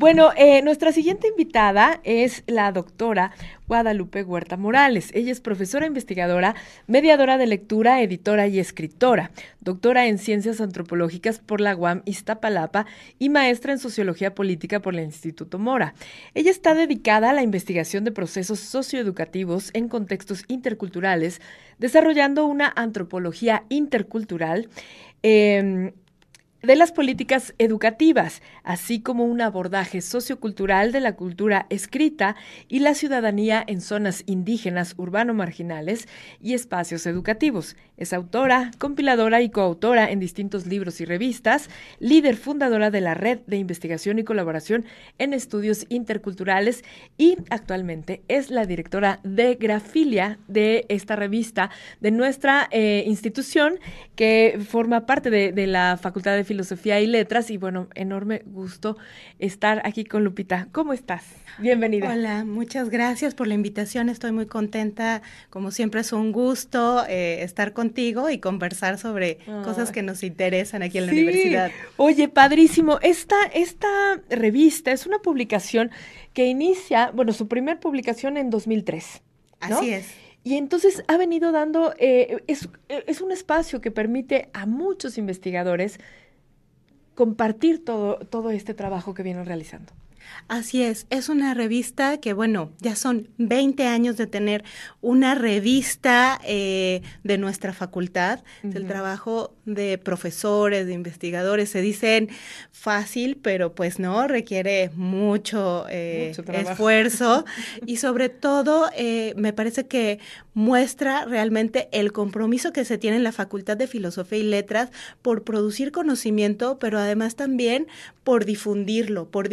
Bueno, eh, nuestra siguiente invitada es la doctora Guadalupe Huerta Morales. Ella es profesora investigadora, mediadora de lectura, editora y escritora, doctora en ciencias antropológicas por la UAM Iztapalapa y maestra en sociología política por el Instituto Mora. Ella está dedicada a la investigación de procesos socioeducativos en contextos interculturales, desarrollando una antropología intercultural. Em, de las políticas educativas, así como un abordaje sociocultural de la cultura escrita y la ciudadanía en zonas indígenas, urbano-marginales y espacios educativos. Es autora, compiladora y coautora en distintos libros y revistas, líder fundadora de la Red de Investigación y Colaboración en Estudios Interculturales y actualmente es la directora de Grafilia de esta revista de nuestra eh, institución que forma parte de, de la Facultad de Filosofía y Letras y bueno, enorme gusto estar aquí con Lupita. ¿Cómo estás? Bienvenida. Hola, muchas gracias por la invitación. Estoy muy contenta. Como siempre es un gusto eh, estar contigo y conversar sobre cosas que nos interesan aquí en la universidad. Oye, padrísimo. Esta, esta revista es una publicación que inicia, bueno, su primer publicación en 2003. Así es. Y entonces ha venido dando, eh, es, es, un espacio que permite a muchos investigadores compartir todo, todo este trabajo que vienen realizando. Así es, es una revista que, bueno, ya son 20 años de tener una revista eh, de nuestra facultad, del trabajo de profesores, de investigadores. Se dicen fácil, pero pues no, requiere mucho, eh, esfuerzo. Y sobre todo eh, me parece que muestra realmente el compromiso que se tiene en la Facultad de Filosofía y Letras por producir conocimiento, pero además también por difundirlo, por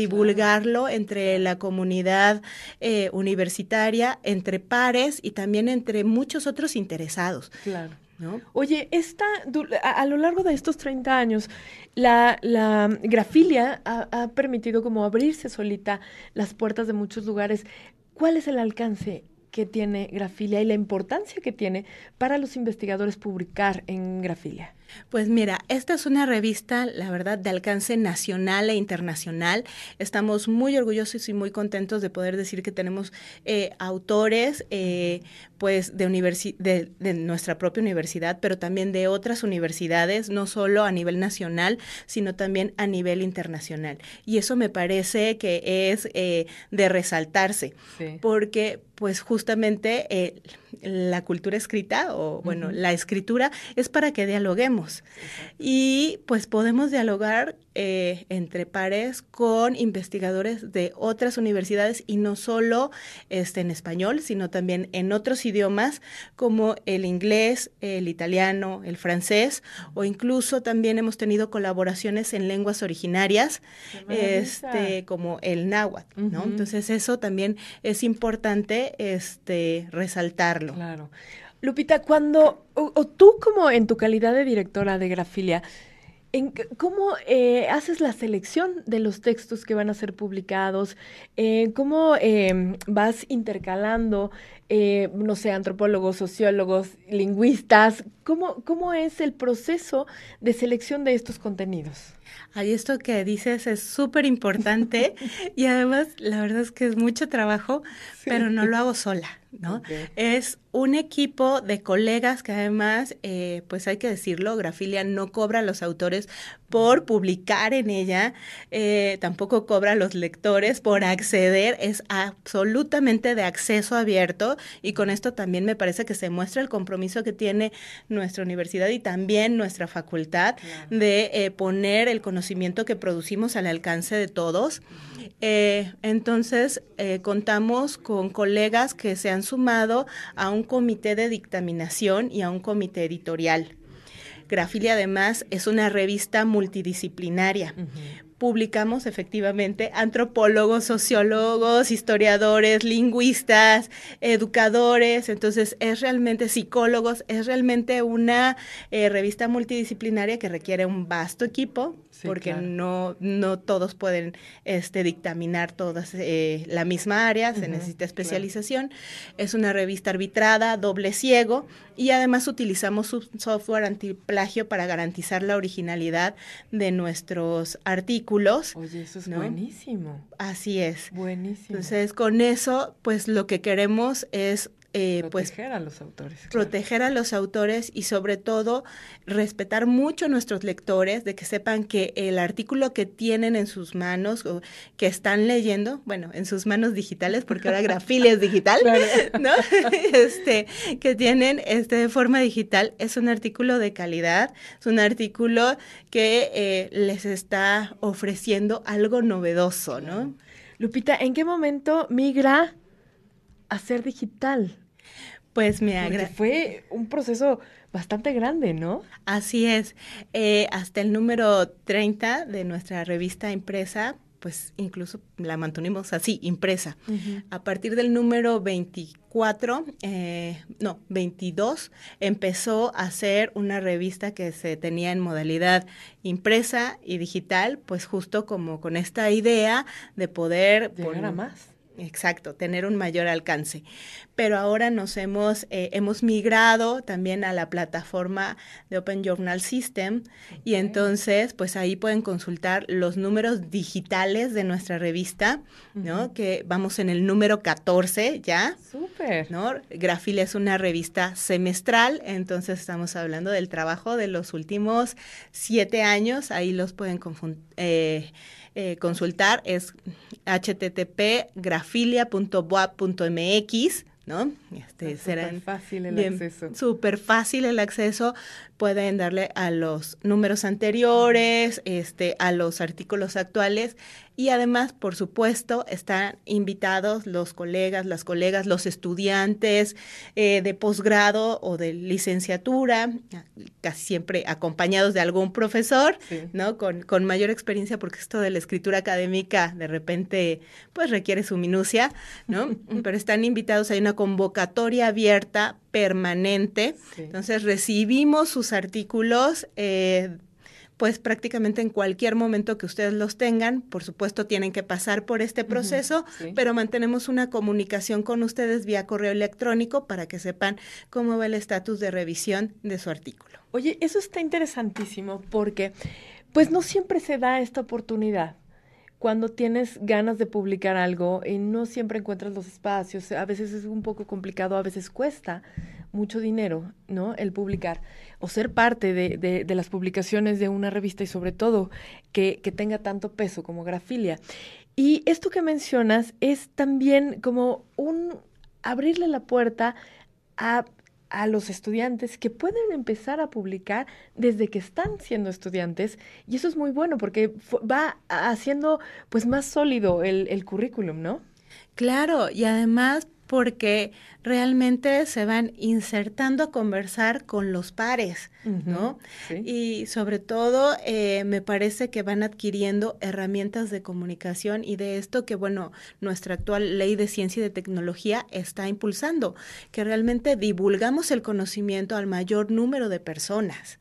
divulgarlo entre la comunidad eh, universitaria, entre pares y también entre muchos otros interesados. Claro. ¿No? Oye, esta, a, lo largo de estos 30 años, la, grafilia ha, ha, permitido como abrirse solita las puertas de muchos lugares. ¿Cuál es el alcance que tiene grafilia y la importancia que tiene para los investigadores publicar en grafilia? Pues mira, esta es una revista, la verdad, de alcance nacional e internacional. Estamos muy orgullosos y muy contentos de poder decir que tenemos eh, autores, eh, pues, de, de, de, nuestra propia universidad, pero también de otras universidades, no solo a nivel nacional, sino también a nivel internacional. Y eso me parece que es eh, de resaltarse, porque, pues, justamente la cultura escrita, o bueno, la escritura, es para que dialoguemos. Y pues podemos dialogar eh, entre pares con investigadores de otras universidades y no solo este, en español, sino también en otros idiomas como el inglés, el italiano, el francés o incluso también hemos tenido colaboraciones en lenguas originarias este, como el náhuatl, ¿no? Entonces eso también es importante este, resaltarlo. Claro. Lupita, cuando, o, tú como en tu calidad de directora de Grafilia, ¿Cómo eh, haces la selección de los textos que van a ser publicados? Eh, ¿Cómo em, vas intercalando, eh, no sé, antropólogos, sociólogos, lingüistas? ¿Cómo, ¿Cómo es el proceso de selección de estos contenidos? Ahí esto que dices es súper importante y además la verdad es que es mucho trabajo, pero no lo hago sola, ¿no? Es un equipo de colegas que además, eh, pues hay que decirlo, Grafilia no cobra a los autores por publicar en ella, eh, tampoco cobra a los lectores por acceder, es absolutamente de acceso abierto y con esto también me parece que se muestra el compromiso que tiene nuestra universidad y también nuestra facultad de eh, poner el conocimiento que producimos al alcance de todos. entonces, contamos con colegas que se han sumado a un comité de dictaminación y a un comité editorial. Grafilia además es una revista multidisciplinaria publicamos efectivamente antropólogos, sociólogos, historiadores, lingüistas, educadores, entonces es realmente psicólogos, es realmente una eh, revista multidisciplinaria que requiere un vasto equipo, porque no, no todos pueden este, dictaminar todas eh, la misma área, se necesita especialización. Es una revista arbitrada, doble ciego, y además utilizamos su software antiplagio para garantizar la originalidad de nuestros artículos. Oye, eso es buenísimo. Así es. Buenísimo. Entonces, con eso, pues lo que queremos es eh, pues, proteger a los autores. Proteger a los autores y sobre todo respetar mucho a nuestros lectores, de que sepan que el artículo que tienen en sus manos o que están leyendo, bueno, en sus manos digitales, porque ahora Grafile es digital, ¿no? Este, que tienen este, de forma digital, es un artículo de calidad, es un artículo que eh, les está ofreciendo algo novedoso, ¿no? Lupita, ¿en qué momento migra a ser digital? Pues me agrada. Fue un proceso bastante grande, ¿no? Así es. Eh, hasta el número 30 de nuestra revista impresa, pues incluso la mantuvimos así, impresa. A partir del número 24, eh, no, 22, empezó a ser una revista que se tenía en modalidad impresa y digital, pues justo como con esta idea de poder... Llegar a más Exacto, tener un mayor alcance. Pero ahora nos hemos, eh, hemos migrado también a la plataforma de Open Journal System y entonces pues ahí pueden consultar los números digitales de nuestra revista, ¿no? Que vamos en el número 14 ya. Súper. ¿No? Grafil es una revista semestral, entonces estamos hablando del trabajo de los últimos siete años, ahí los pueden confundir. Eh, eh, consultar es http grafilia.boa.mx, ¿no? Este, será fácil el acceso. Súper fácil el acceso pueden darle a los números anteriores, este, a los artículos actuales y además, por supuesto, están invitados los colegas, las colegas, los estudiantes eh, de posgrado o de licenciatura, casi siempre acompañados de algún profesor, ¿no? Con, con mayor experiencia, porque esto de la escritura académica de repente, pues requiere su minucia, ¿no? Pero están invitados, hay una convocatoria abierta permanente. Entonces recibimos sus artículos. Eh, pues prácticamente en cualquier momento que ustedes los tengan, por supuesto tienen que pasar por este proceso, pero mantenemos una comunicación con ustedes vía correo electrónico para que sepan cómo va el estatus de revisión de su artículo. Oye, eso está interesantísimo porque pues no siempre se da esta oportunidad cuando tienes ganas de publicar algo y no siempre encuentras los espacios, a veces es un poco complicado, a veces cuesta mucho dinero, ¿no? El publicar o ser parte de, de, las publicaciones de una revista y sobre todo que, que tenga tanto peso como Grafilia. Y esto que mencionas es también como un abrirle la puerta a a los estudiantes que pueden empezar a publicar desde que están siendo estudiantes y eso es muy bueno porque va haciendo pues más sólido el, el currículum, ¿no? Claro, y además porque realmente se van insertando a conversar con los pares, ¿no? Y sobre todo eh, me parece que van adquiriendo herramientas de comunicación y de esto que, bueno, nuestra actual ley de ciencia y de tecnología está impulsando, que realmente divulgamos el conocimiento al mayor número de personas.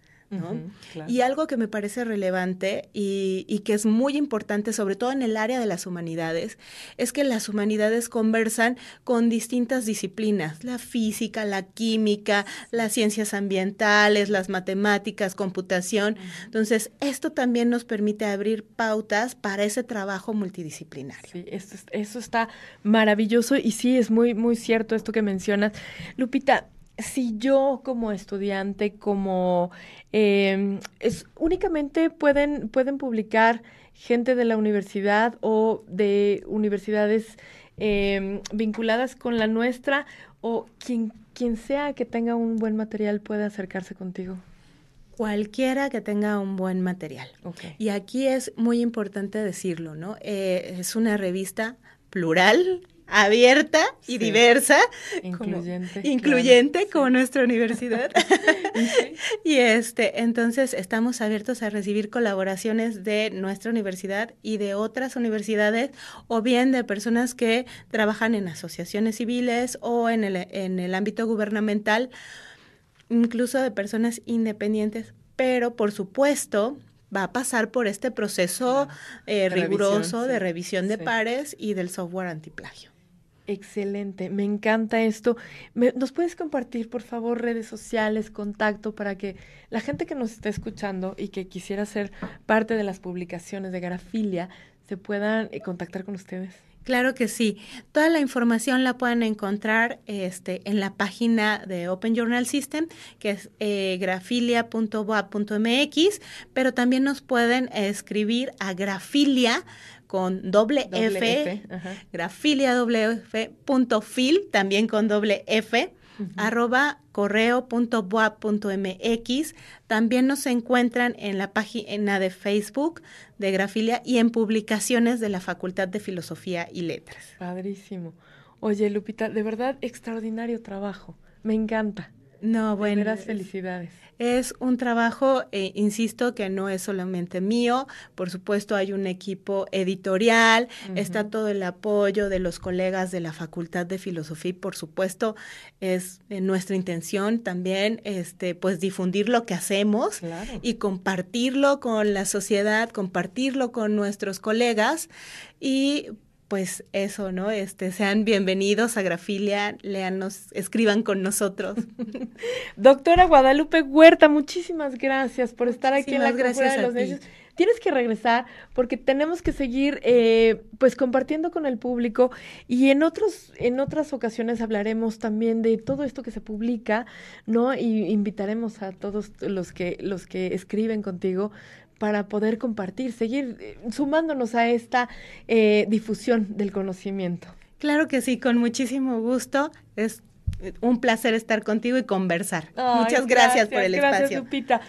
Y algo que me parece relevante y, que es muy importante, sobre todo en el área de las humanidades, es que las humanidades conversan con distintas disciplinas, la física, la química, las ciencias ambientales, las matemáticas, computación. Entonces, esto también nos permite abrir pautas para ese trabajo multidisciplinario. Sí, eso, eso está maravilloso y sí, es muy, muy cierto esto que mencionas. Lupita, si yo como estudiante, como eh, es únicamente pueden, pueden publicar gente de la universidad o de universidades eh, vinculadas con la nuestra o quien, quien sea que tenga un buen material puede acercarse contigo. Cualquiera que tenga un buen material. Y aquí es muy importante decirlo, ¿no? Eh, es una revista plural, abierta y diversa, incluyente, como, incluyente como nuestra universidad. y este, entonces estamos abiertos a recibir colaboraciones de nuestra universidad y de otras universidades o bien de personas que trabajan en asociaciones civiles o en el, en el ámbito gubernamental, incluso de personas independientes. Pero por supuesto, va a pasar por este proceso eh, riguroso de revisión de pares y del software antiplagio. Excelente, me encanta esto. ¿Nos puedes compartir, por favor, redes sociales, contacto para que la gente que nos está escuchando y que quisiera ser parte de las publicaciones de Grafilia se puedan eh, contactar con ustedes? Claro que sí. Toda la información la pueden encontrar este, en la página de Open Journal System, que es eh, grafilia.boa.mx, pero también nos pueden escribir a grafilia con doble, F, grafilia doble F, punto fil, también con doble F, arroba correo.boa.mx. También nos encuentran en la página de Facebook de Grafilia y en publicaciones de la Facultad de Filosofía y Letras. Padrísimo. Oye, Lupita, de verdad extraordinario trabajo. Me encanta. No, bueno. Buenas felicidades. Es un trabajo, eh, insisto, que no es solamente mío. Por supuesto, hay un equipo editorial, está todo el apoyo de los colegas de la Facultad de Filosofía y, por supuesto, es eh, nuestra intención también, este, pues, difundir lo que hacemos y compartirlo con la sociedad, compartirlo con nuestros colegas y pues eso, ¿no? Este, sean bienvenidos a Grafilia, leanos, escriban con nosotros. Doctora Guadalupe Huerta, muchísimas gracias por estar aquí en la gracias de los Necios. Tienes que regresar porque tenemos que seguir eh, pues compartiendo con el público y en otros en otras ocasiones hablaremos también de todo esto que se publica, ¿no? Y invitaremos a todos los que los que escriben contigo para poder compartir, seguir eh, sumándonos a esta eh, difusión del conocimiento. Claro que sí, con muchísimo gusto. Es un placer estar contigo y conversar. Muchas gracias, por el gracias, espacio. Lupita.